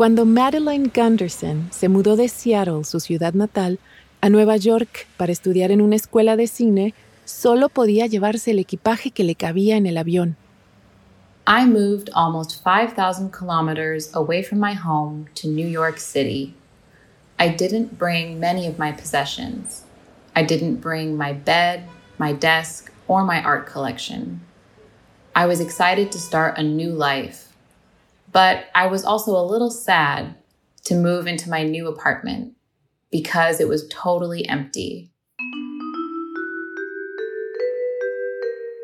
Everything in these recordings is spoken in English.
Cuando Madeline Gunderson se mudó de Seattle, su ciudad natal, a Nueva York para estudiar en una escuela de cine, solo podía llevarse el equipaje que le cabía en el avión. I moved almost 5,000 kilometers away from my home to New York City. I didn't bring many of my possessions. I didn't bring my bed, my desk, or my art collection. I was excited to start a new life, but I was also a little sad to move into my new apartment because it was totally empty.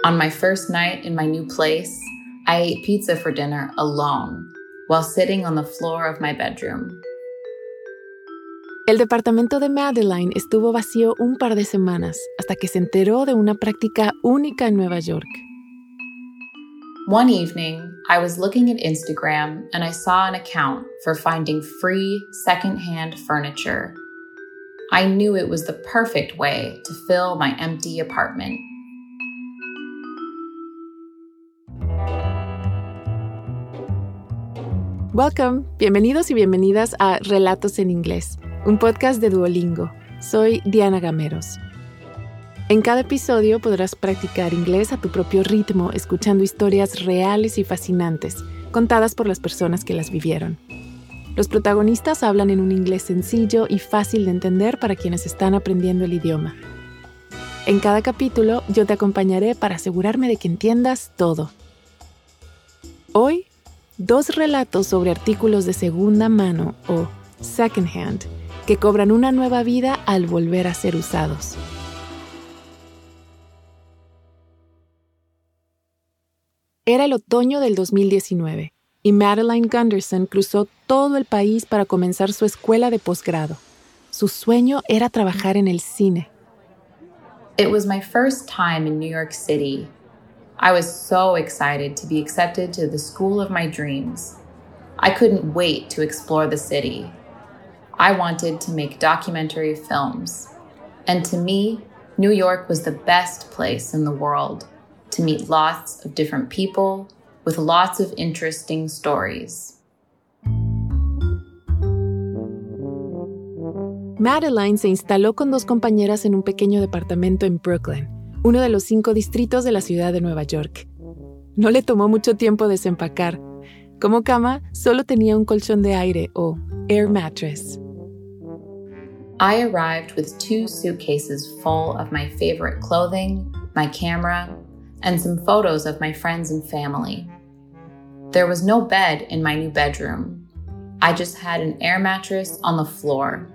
On my first night in my new place, I ate pizza for dinner alone while sitting on the floor of my bedroom. El departamento de Madeline estuvo vacío un par de semanas hasta que se enteró de una práctica única en Nueva York. One evening, I was looking at Instagram and I saw an account for finding free secondhand furniture I knew it was the perfect way to fill my empty apartment. Welcome, bienvenidos y bienvenidas a Relatos en Inglés, un podcast de Duolingo. Soy Diana Gameros. En cada episodio podrás practicar inglés a tu propio ritmo, escuchando historias reales y fascinantes, contadas por las personas que las vivieron. Los protagonistas hablan en un inglés sencillo y fácil de entender para quienes están aprendiendo el idioma. En cada capítulo yo te acompañaré para asegurarme de que entiendas todo. Hoy, dos relatos sobre artículos de segunda mano o second hand que cobran una nueva vida al volver a ser usados. Era el otoño del 2019 y Madeline Gunderson cruzó todo el país para comenzar su escuela de posgrado. Su sueño era trabajar en el cine. It was my first time in New York City. I was so excited to be accepted to the school of my dreams. I couldn't wait to explore the city. I wanted to make documentary films. And to me, New York was the best place in the world to meet lots of different people with lots of interesting stories. Madeline se instaló con dos compañeras en un pequeño departamento en Brooklyn, uno de los cinco distritos de la ciudad de Nueva York. No le tomó mucho tiempo desempacar. Como cama, solo tenía un colchón de aire o air mattress. I arrived with two suitcases full of my favorite clothing, my camera, and some photos of my friends and family. There was no bed in my new bedroom. I just had an air mattress on the floor.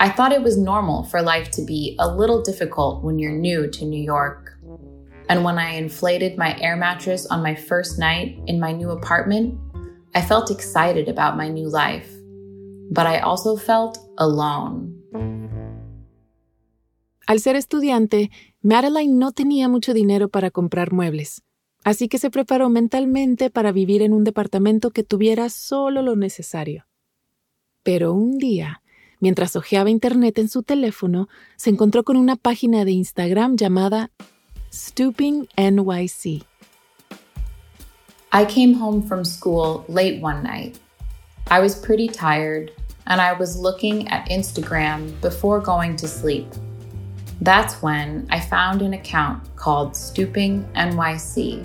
I thought it was normal for life to be a little difficult when you're new to New York. And when I inflated my air mattress on my first night in my new apartment, I felt excited about my new life. But I also felt alone. Al ser estudiante, Madeline no tenía mucho dinero para comprar muebles. así que se preparó mentalmente para vivir en un departamento que tuviera solo lo necesario. Pero un día, mientras hojeaba internet en su teléfono, se encontró con una página de Instagram llamada Stooping NYC. I came home from school late one night. I was pretty tired, and I was looking at Instagram before going to sleep. That's when I found an account called Stooping NYC.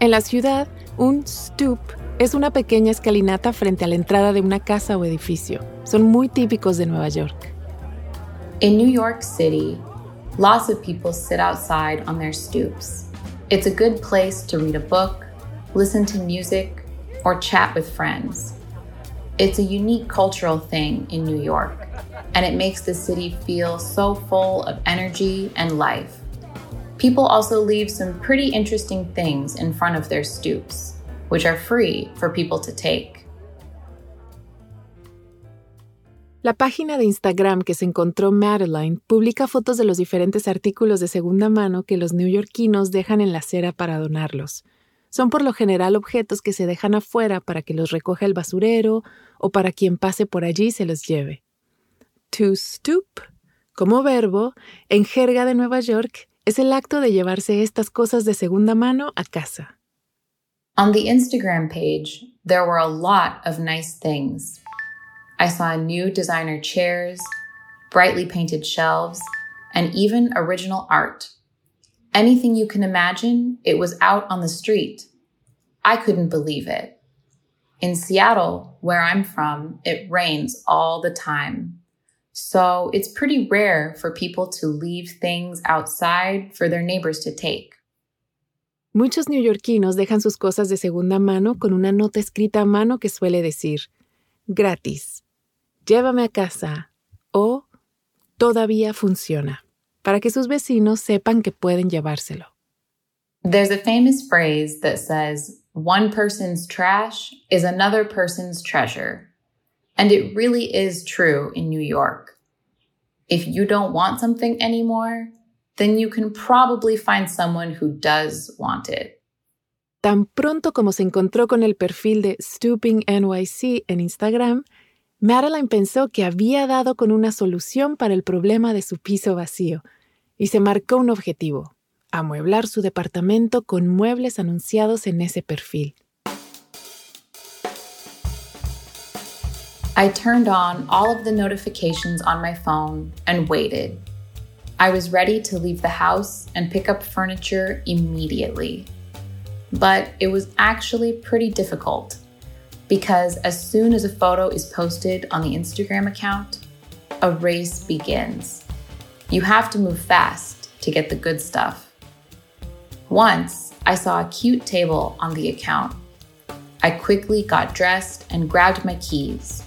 En la ciudad, un stoop es una pequeña escalinata frente a la entrada de una casa o edificio. Son muy típicos de Nueva York. In New York City, lots of people sit outside on their stoops. It's a good place to read a book, listen to music, or chat with friends. It's a unique cultural thing in New York, and it makes the city feel so full of energy and life. People also leave some pretty interesting things in front of their stoops, which are free for people to take. La página de Instagram que se encontró Madeline publica fotos de los diferentes artículos de segunda mano que los neoyorquinos dejan en la acera para donarlos. Son por lo general objetos que se dejan afuera para que los recoja el basurero o para quien pase por allí se los lleve. To stoop, como verbo, en jerga de Nueva York, es el acto de llevarse estas cosas de segunda mano a casa. On the Instagram page, there were a lot of nice things. I saw new designer chairs, brightly painted shelves, and even original art. Anything you can imagine, it was out on the street. I couldn't believe it. In Seattle, where I'm from, it rains all the time. So it's pretty rare for people to leave things outside for their neighbors to take. Muchos neoyorquinos dejan sus cosas de segunda mano con una nota escrita a mano que suele decir, gratis, llévame a casa o todavía funciona, para que sus vecinos sepan que pueden llevárselo. There's a famous phrase that says, one person's trash is another person's treasure. And it really is true in New York. If you don't want something anymore, then you can probably find someone who does want it. Tan pronto como se encontró con el perfil de Stooping NYC en Instagram, Madeline pensó que había dado con una solución para el problema de su piso vacío y se marcó un objetivo, amueblar su departamento con muebles anunciados en ese perfil. I turned on all of the notifications on my phone and waited. I was ready to leave the house and pick up furniture immediately. But it was actually pretty difficult because as soon as a photo is posted on the Instagram account, a race begins. You have to move fast to get the good stuff. Once, I saw a cute table on the account. I quickly got dressed and grabbed my keys.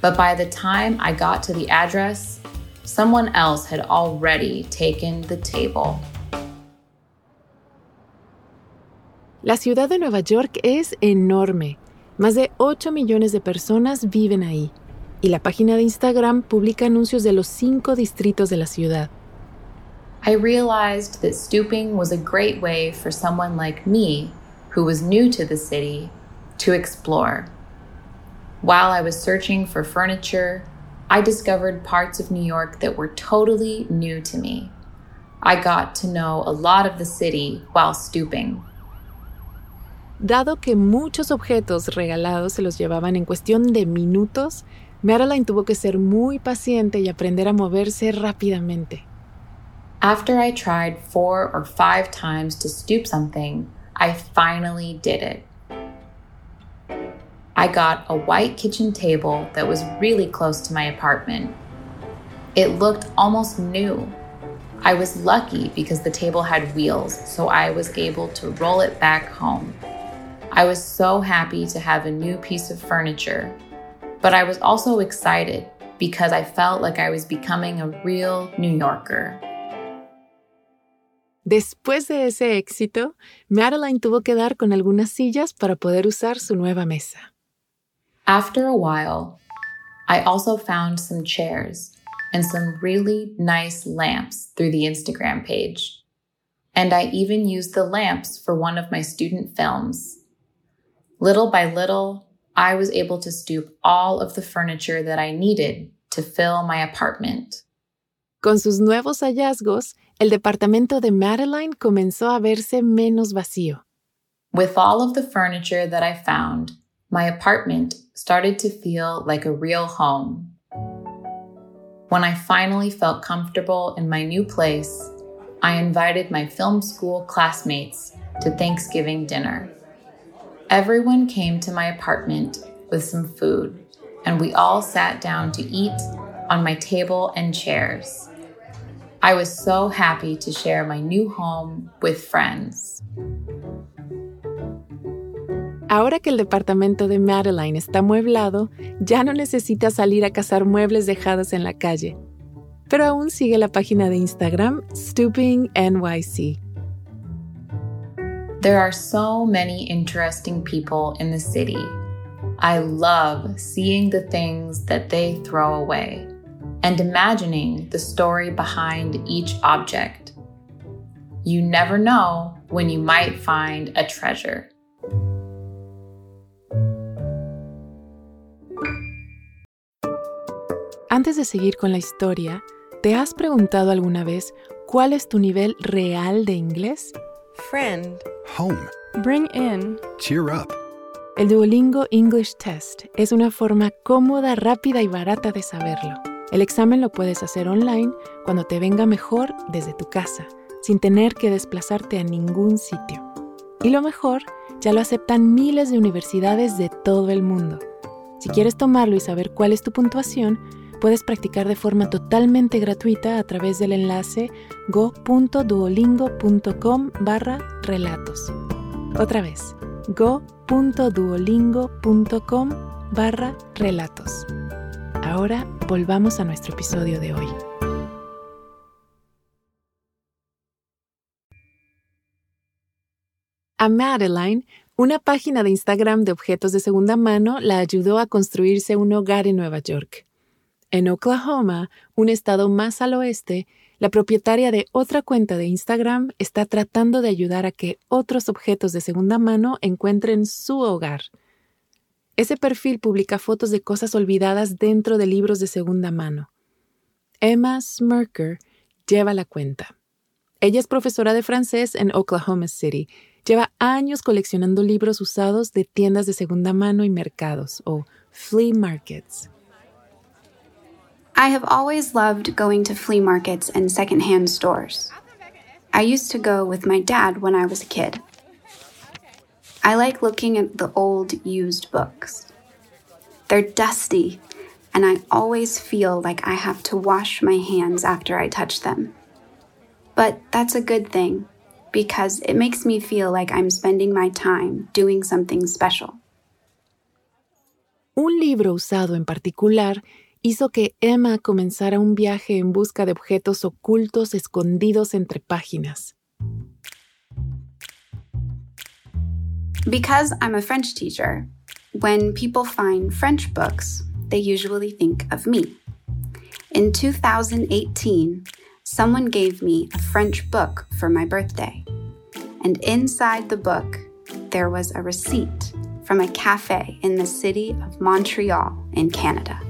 But by the time I got to the address, someone else had already taken the table. La ciudad de Nueva York es enorme. Más de 8 millones de personas viven ahí. Y la página de Instagram publica anuncios de los cinco distritos de la ciudad. I realized that stooping was a great way for someone like me, who was new to the city, to explore. While I was searching for furniture, I discovered parts of New York that were totally new to me. I got to know a lot of the city while stooping. Dado que muchos objetos regalados se los llevaban en cuestión de minutos, Madeline tuvo que ser muy paciente y aprender a moverse rápidamente. After I tried four or five times to stoop something, I finally did it. I got a white kitchen table that was really close to my apartment. It looked almost new. I was lucky because the table had wheels, so I was able to roll it back home. I was so happy to have a new piece of furniture, but I was also excited because I felt like I was becoming a real New Yorker. Después de ese éxito, Madeline tuvo que dar con algunas sillas para poder usar su nueva mesa. After a while, I also found some chairs and some really nice lamps through the Instagram page. And I even used the lamps for one of my student films. Little by little, I was able to stoop all of the furniture that I needed to fill my apartment. Con sus nuevos hallazgos, el departamento de Madeline comenzó a verse menos vacío. With all of the furniture that I found, my apartment started to feel like a real home. When I finally felt comfortable in my new place, I invited my film school classmates to Thanksgiving dinner. Everyone came to my apartment with some food, and we all sat down to eat on my table and chairs. I was so happy to share my new home with friends. Ahora que el departamento de Madeline está amueblado, ya no necesita salir a cazar muebles dejados en la calle. Pero aún sigue la página de Instagram Stooping NYC. There are so many interesting people in the city. I love seeing the things that they throw away and imagining the story behind each object. You never know when you might find a treasure. Antes de seguir con la historia, ¿te has preguntado alguna vez cuál es tu nivel real de inglés? Friend. Home. Bring in. Cheer up. El Duolingo English Test es una forma cómoda, rápida y barata de saberlo. El examen lo puedes hacer online cuando te venga mejor desde tu casa, sin tener que desplazarte a ningún sitio. Y lo mejor, ya lo aceptan miles de universidades de todo el mundo. Si quieres tomarlo y saber cuál es tu puntuación, puedes practicar de forma totalmente gratuita a través del enlace go.duolingo.com barra relatos. Otra vez, go.duolingo.com barra relatos. Ahora volvamos a nuestro episodio de hoy. A Madeline, una página de Instagram de objetos de segunda mano la ayudó a construirse un hogar en Nueva York. En Oklahoma, un estado más al oeste, la propietaria de otra cuenta de Instagram está tratando de ayudar a que otros objetos de segunda mano encuentren su hogar. Ese perfil publica fotos de cosas olvidadas dentro de libros de segunda mano. Emma Smirker lleva la cuenta. Ella es profesora de francés en Oklahoma City. Lleva años coleccionando libros usados de tiendas de segunda mano y mercados, o flea markets. I have always loved going to flea markets and secondhand stores. I used to go with my dad when I was a kid. I like looking at the old used books. They're dusty, and I always feel like I have to wash my hands after I touch them. But that's a good thing because it makes me feel like I'm spending my time doing something special. Un libro usado en particular hizo que Emma comenzara un viaje en busca de objetos ocultos escondidos entre páginas. Because I'm a French teacher, when people find French books, they usually think of me. In 2018, someone gave me a French book for my birthday. And inside the book, there was a receipt from a cafe in the city of Montreal in Canada.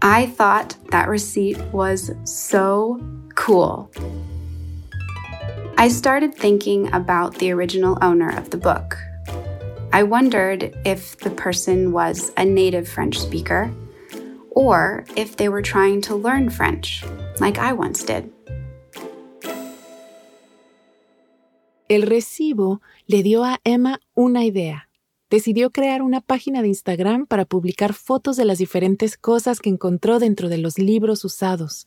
I thought that receipt was so cool. I started thinking about the original owner of the book. I wondered if the person was a native French speaker or if they were trying to learn French, like I once did. El recibo le dio a Emma una idea. decidió crear una página de Instagram para publicar fotos de las diferentes cosas que encontró dentro de los libros usados.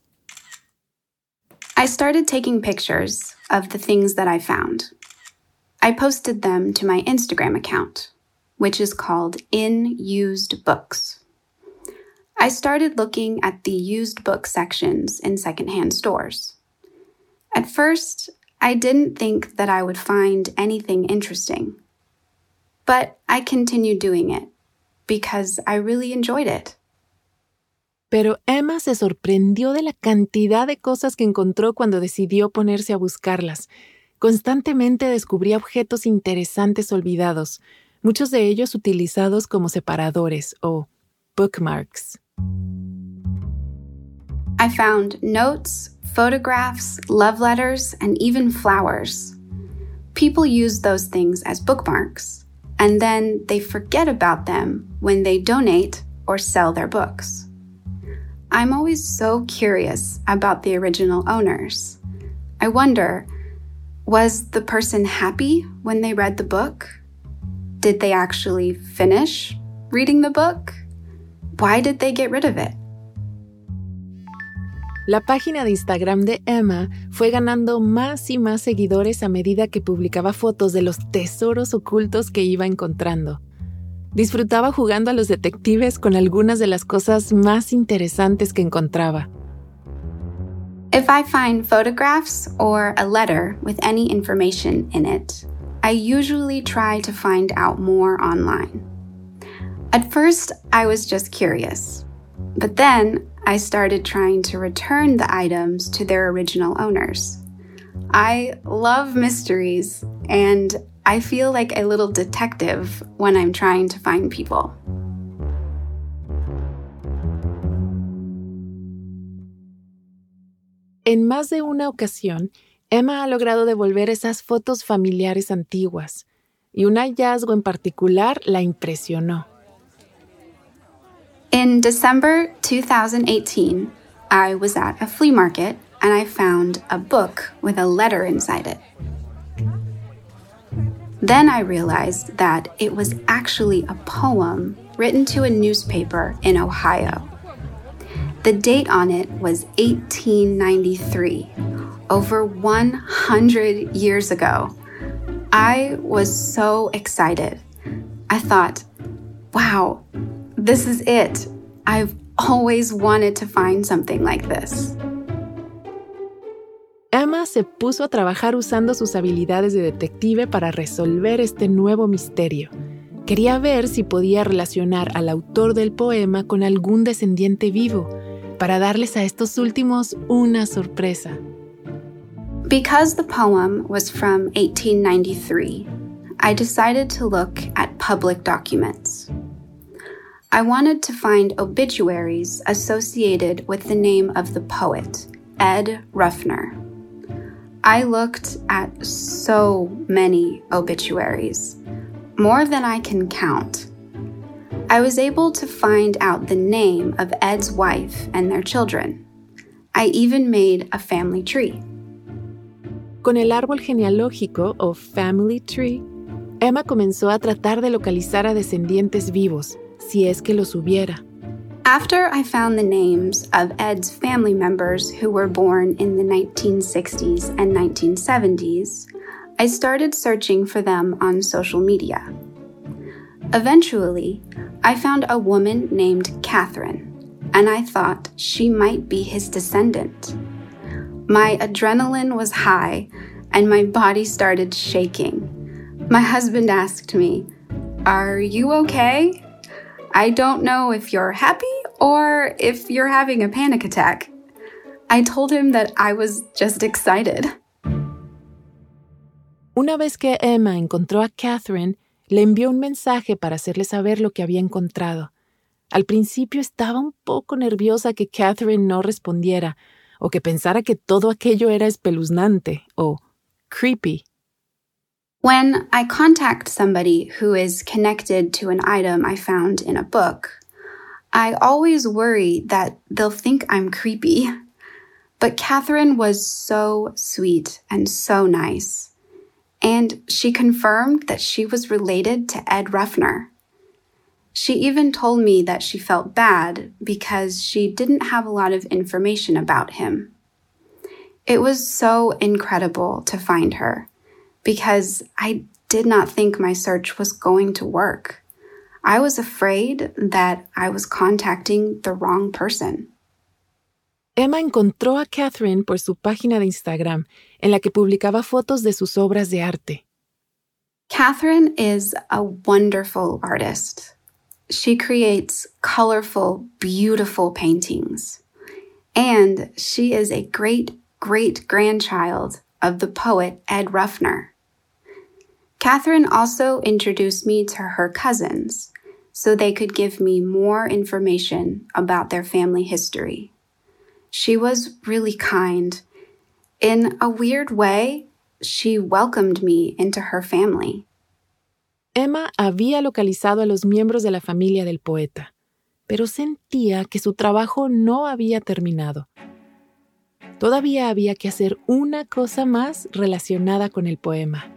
I started taking pictures of the things that I found. I posted them to my Instagram account, which is called In Used Books. I started looking at the used book sections in secondhand stores. At first, I didn't think that I would find anything interesting. But I continued doing it because I really enjoyed it. Pero Emma se sorprendió de la cantidad de cosas que encontró cuando decidió ponerse a buscarlas. Constantemente descubría objetos interesantes olvidados, muchos de ellos utilizados como separadores o bookmarks. I found notes, photographs, love letters, and even flowers. People use those things as bookmarks and then they forget about them when they donate or sell their books. I'm always so curious about the original owners. I wonder was the person happy when they read the book? Did they actually finish reading the book? Why did they get rid of it? La página de Instagram de Emma fue ganando más y más seguidores a medida que publicaba fotos de los tesoros ocultos que iba encontrando. Disfrutaba jugando a los detectives con algunas de las cosas más interesantes que encontraba. If I find photographs or a letter with any information in it, I usually try to find out more online. At first, I was just curious. But then I started trying to return the items to their original owners. I love mysteries, and I feel like a little detective when I'm trying to find people. En más de una ocasión, Emma ha logrado devolver esas fotos familiares antiguas, y un hallazgo en particular la impresionó. In December 2018, I was at a flea market and I found a book with a letter inside it. Then I realized that it was actually a poem written to a newspaper in Ohio. The date on it was 1893, over 100 years ago. I was so excited. I thought, wow, this is it. I've always wanted to find something like this. Emma se puso a trabajar usando sus habilidades de detective para resolver este nuevo misterio. Quería ver si podía relacionar al autor del poema con algún descendiente vivo, para darles a estos últimos una sorpresa. Because the poem was from 1893, I decided to look at public documents. I wanted to find obituaries associated with the name of the poet, Ed Ruffner. I looked at so many obituaries, more than I can count. I was able to find out the name of Ed's wife and their children. I even made a family tree. Con el árbol genealógico o family tree, Emma comenzó a tratar de localizar a descendientes vivos, si es que los hubiera. After I found the names of Ed's family members who were born in the 1960s and 1970s, I started searching for them on social media. Eventually, I found a woman named Catherine, and I thought she might be his descendant. My adrenaline was high, and my body started shaking. My husband asked me, Are you okay? I don't know if you're happy or if you're having a panic attack. I told him that I was just excited. Una vez que Emma encontró a Catherine, le envió un mensaje para hacerle saber lo que había encontrado. Al principio estaba un poco nerviosa que Catherine no respondiera, o que pensara que todo aquello era espeluznante o creepy. When I contact somebody who is connected to an item I found in a book, I always worry that they'll think I'm creepy. But Catherine was so sweet and so nice and she confirmed that she was related to Ed Ruffner. She even told me that she felt bad because she didn't have a lot of information about him. It was so incredible to find her because I did not think my search was going to work. I was afraid that I was contacting the wrong person. Emma encontró a Catherine por su página de Instagram, en la que publicaba fotos de sus obras de arte. Catherine is a wonderful artist. She creates colorful, beautiful paintings. And she is a great great grandchild of the poet Ed Ruffner. Catherine also introduced me to her cousins so they could give me more information about their family history. She was really kind. In a weird way, she welcomed me into her family. Emma había localizado a los miembros de la familia del poeta, pero sentía que su trabajo no había terminado. Todavía había que hacer una cosa más relacionada con el poema.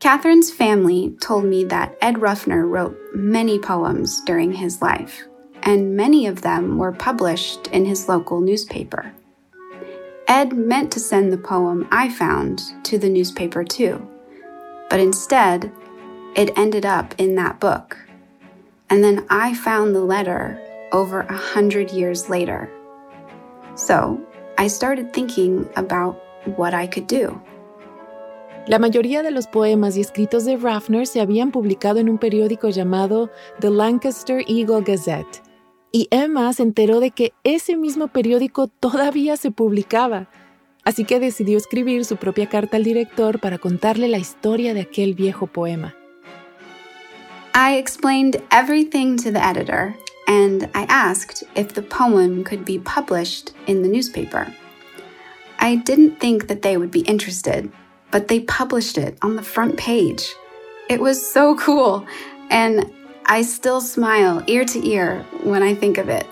Catherine's family told me that Ed Ruffner wrote many poems during his life and many of them were published in his local newspaper. Ed meant to send the poem I found to the newspaper too, but instead, it ended up in that book. And then I found the letter over a hundred years later. So I started thinking about what I could do. La mayoría de los poemas y escritos de Ruffner se habían publicado en un periódico llamado The Lancaster Eagle Gazette, y Emma se enteró de que ese mismo periódico todavía se publicaba, así que decidió escribir su propia carta al director para contarle la historia de aquel viejo poema. I explained everything to the editor, and I asked if the poem could be published in the newspaper. I didn't think that they would be interested, but they published it on the front page. It was so cool, and I still smile ear to ear when I think of it.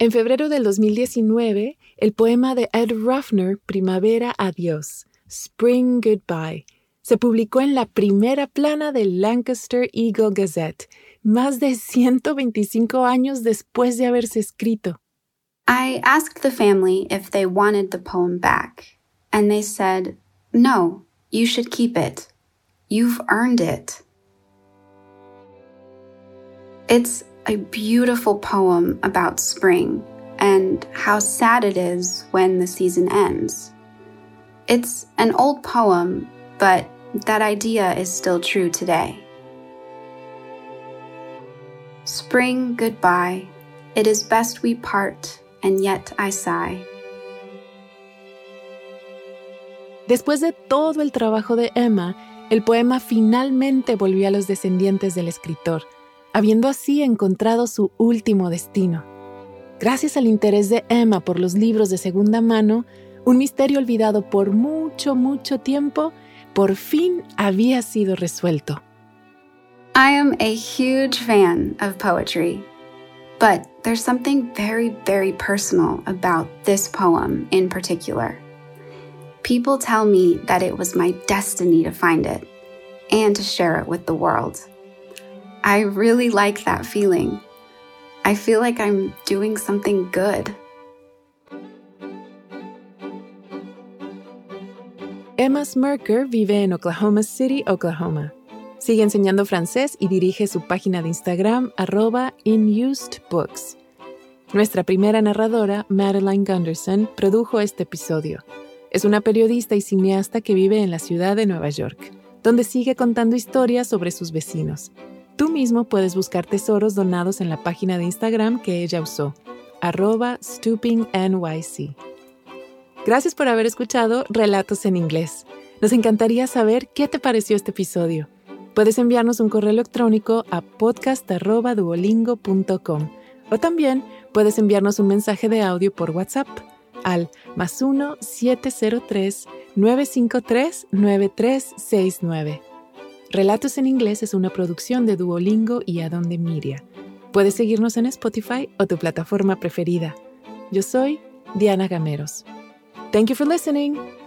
En febrero del 2019, el poema de Ed Ruffner, Primavera Adiós, Spring Goodbye, se publicó en la primera plana del Lancaster Eagle Gazette, más de 125 años después de haberse escrito. I asked the family if they wanted the poem back, and they said, No, you should keep it. You've earned it. It's a beautiful poem about spring and how sad it is when the season ends. It's an old poem, but that idea is still true today. Spring, goodbye. It is best we part, and yet I sigh. Después de todo el trabajo de Emma, el poema finalmente volvió a los descendientes del escritor, habiendo así encontrado su último destino. Gracias al interés de Emma por los libros de segunda mano, un misterio olvidado por mucho, mucho tiempo, por fin había sido resuelto. I am a huge fan of poetry, but there's something very, very personal about this poem in particular. People tell me that it was my destiny to find it and to share it with the world. I really like that feeling. I feel like I'm doing something good. Emma Smirker vive en Oklahoma City, Oklahoma. Sigue enseñando francés y dirige su página de Instagram arroba inusedbooks. Nuestra primera narradora, Madeline Gunderson, produjo este episodio. Es una periodista y cineasta que vive en la ciudad de Nueva York, donde sigue contando historias sobre sus vecinos. Tú mismo puedes buscar tesoros donados en la página de Instagram que ella usó, arroba stoopingnyc. Gracias por haber escuchado Relatos en Inglés. Nos encantaría saber qué te pareció este episodio. Puedes enviarnos un correo electrónico a podcast.duolingo.com o también puedes enviarnos un mensaje de audio por WhatsApp al más 1-703-953-9369. Relatos en Inglés es una producción de Duolingo y Adonde Miria. Puedes seguirnos en Spotify o tu plataforma preferida. Yo soy Diana Gameros. Thank you for listening.